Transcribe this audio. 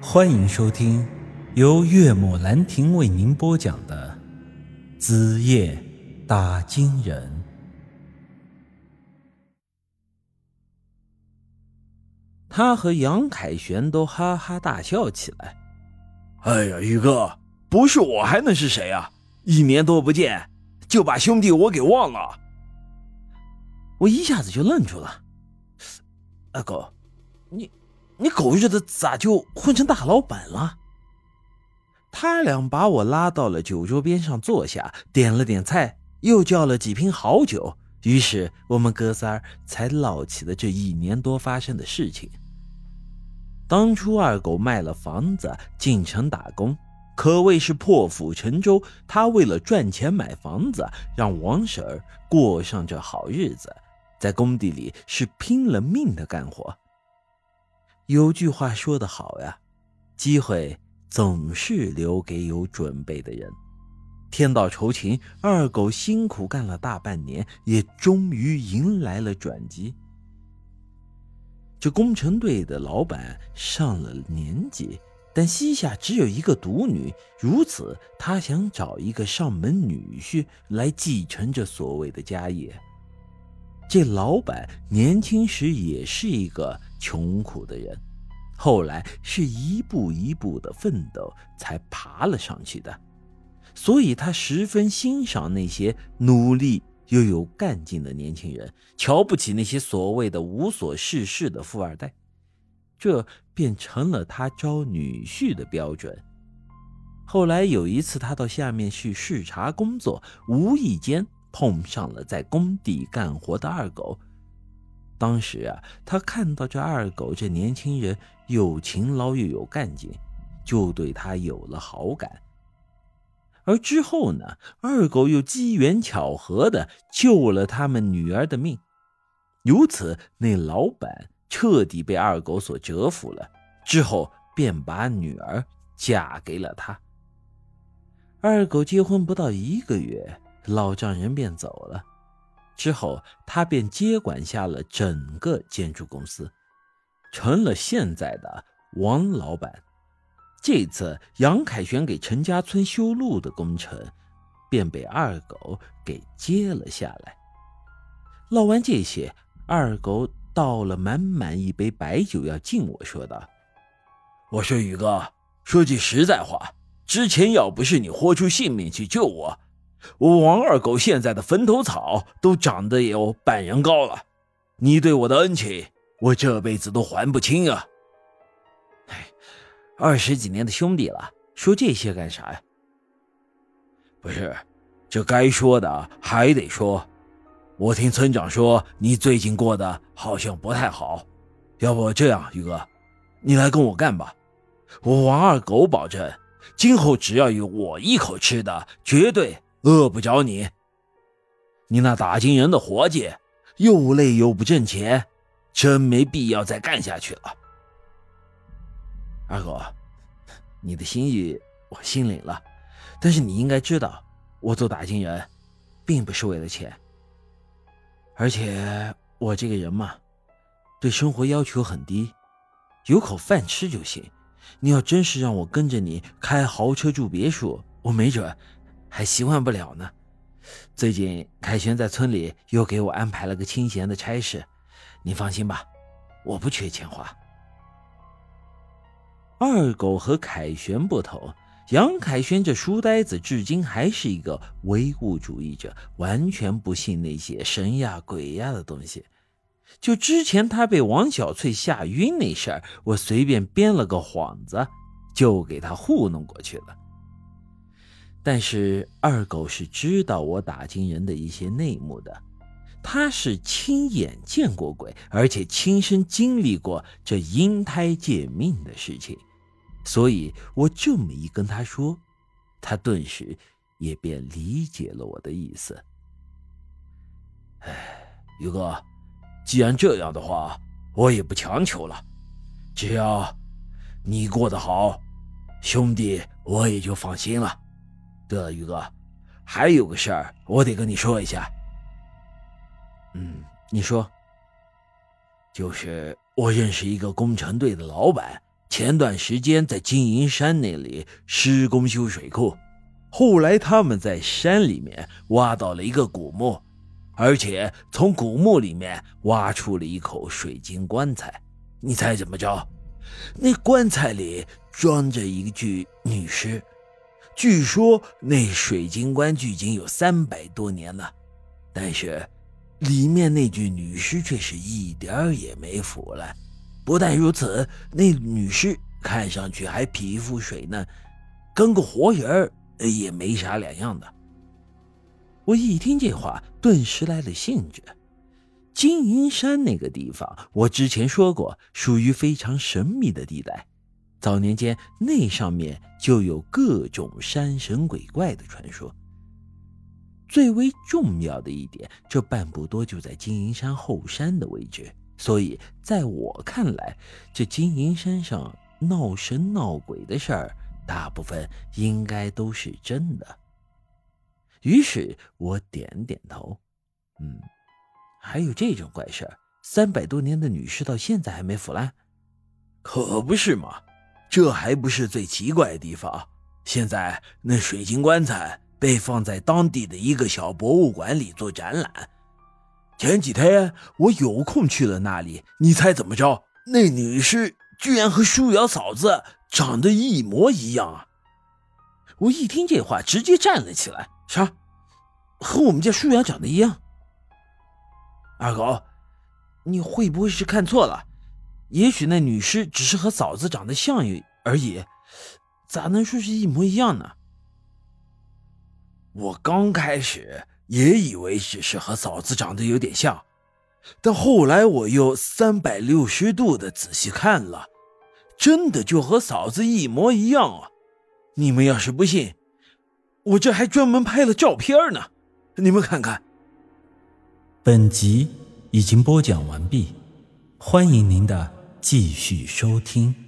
欢迎收听由岳母兰亭为您播讲的《子夜打金人》。他和杨凯旋都哈哈大笑起来。哎呀，宇哥，不是我还能是谁啊？一年多不见，就把兄弟我给忘了。我一下子就愣住了。阿狗，你你狗日的咋就混成大老板了？他俩把我拉到了酒桌边上坐下，点了点菜，又叫了几瓶好酒。于是我们哥仨才唠起了这一年多发生的事情。当初二狗卖了房子进城打工，可谓是破釜沉舟。他为了赚钱买房子，让王婶儿过上这好日子，在工地里是拼了命的干活。有句话说得好呀，机会总是留给有准备的人。天道酬勤，二狗辛苦干了大半年，也终于迎来了转机。这工程队的老板上了年纪，但膝下只有一个独女，如此，他想找一个上门女婿来继承这所谓的家业。这老板年轻时也是一个穷苦的人，后来是一步一步的奋斗才爬了上去的，所以他十分欣赏那些努力。又有干劲的年轻人，瞧不起那些所谓的无所事事的富二代，这便成了他招女婿的标准。后来有一次，他到下面去视察工作，无意间碰上了在工地干活的二狗。当时啊，他看到这二狗这年轻人又勤劳又有干劲，就对他有了好感。而之后呢，二狗又机缘巧合的救了他们女儿的命，由此那老板彻底被二狗所折服了。之后便把女儿嫁给了他。二狗结婚不到一个月，老丈人便走了，之后他便接管下了整个建筑公司，成了现在的王老板。这次杨凯旋给陈家村修路的工程，便被二狗给接了下来。唠完这些，二狗倒了满满一杯白酒要敬我，说道：“我说宇哥，说句实在话，之前要不是你豁出性命去救我，我王二狗现在的坟头草都长得有半人高了。你对我的恩情，我这辈子都还不清啊。”哎二十几年的兄弟了，说这些干啥呀？不是，这该说的还得说。我听村长说你最近过得好像不太好，要不这样，宇哥，你来跟我干吧。我王二狗保证，今后只要有我一口吃的，绝对饿不着你。你那打金人的活计又累又不挣钱，真没必要再干下去了。二狗，你的心意我心领了，但是你应该知道，我做打金人，并不是为了钱。而且我这个人嘛，对生活要求很低，有口饭吃就行。你要真是让我跟着你开豪车住别墅，我没准还习惯不了呢。最近凯旋在村里又给我安排了个清闲的差事，你放心吧，我不缺钱花。二狗和凯旋不同，杨凯旋这书呆子至今还是一个唯物主义者，完全不信那些神呀鬼呀的东西。就之前他被王小翠吓晕那事儿，我随便编了个幌子，就给他糊弄过去了。但是二狗是知道我打金人的一些内幕的，他是亲眼见过鬼，而且亲身经历过这阴胎借命的事情。所以我这么一跟他说，他顿时也便理解了我的意思。哎，宇哥，既然这样的话，我也不强求了。只要你过得好，兄弟我也就放心了。对了，宇哥，还有个事儿我得跟你说一下。嗯，你说。就是我认识一个工程队的老板。前段时间在金银山那里施工修水库，后来他们在山里面挖到了一个古墓，而且从古墓里面挖出了一口水晶棺材。你猜怎么着？那棺材里装着一具女尸，据说那水晶棺距今有三百多年了，但是里面那具女尸却是一点也没腐烂。不但如此，那女尸看上去还皮肤水嫩，跟个活人儿也没啥两样的。我一听这话，顿时来了兴致。金银山那个地方，我之前说过，属于非常神秘的地带。早年间，那上面就有各种山神鬼怪的传说。最为重要的一点，这半步多就在金银山后山的位置。所以，在我看来，这金银山上闹神闹鬼的事儿，大部分应该都是真的。于是我点点头，嗯，还有这种怪事儿？三百多年的女尸到现在还没腐烂？可不是嘛！这还不是最奇怪的地方。现在那水晶棺材被放在当地的一个小博物馆里做展览。前几天我有空去了那里，你猜怎么着？那女尸居然和舒瑶嫂子长得一模一样啊！我一听这话，直接站了起来。啥？和我们家舒瑶长得一样？二狗，你会不会是看错了？也许那女尸只是和嫂子长得像而已，咋能说是一模一样呢？我刚开始。也以为只是和嫂子长得有点像，但后来我又三百六十度的仔细看了，真的就和嫂子一模一样啊！你们要是不信，我这还专门拍了照片呢，你们看看。本集已经播讲完毕，欢迎您的继续收听。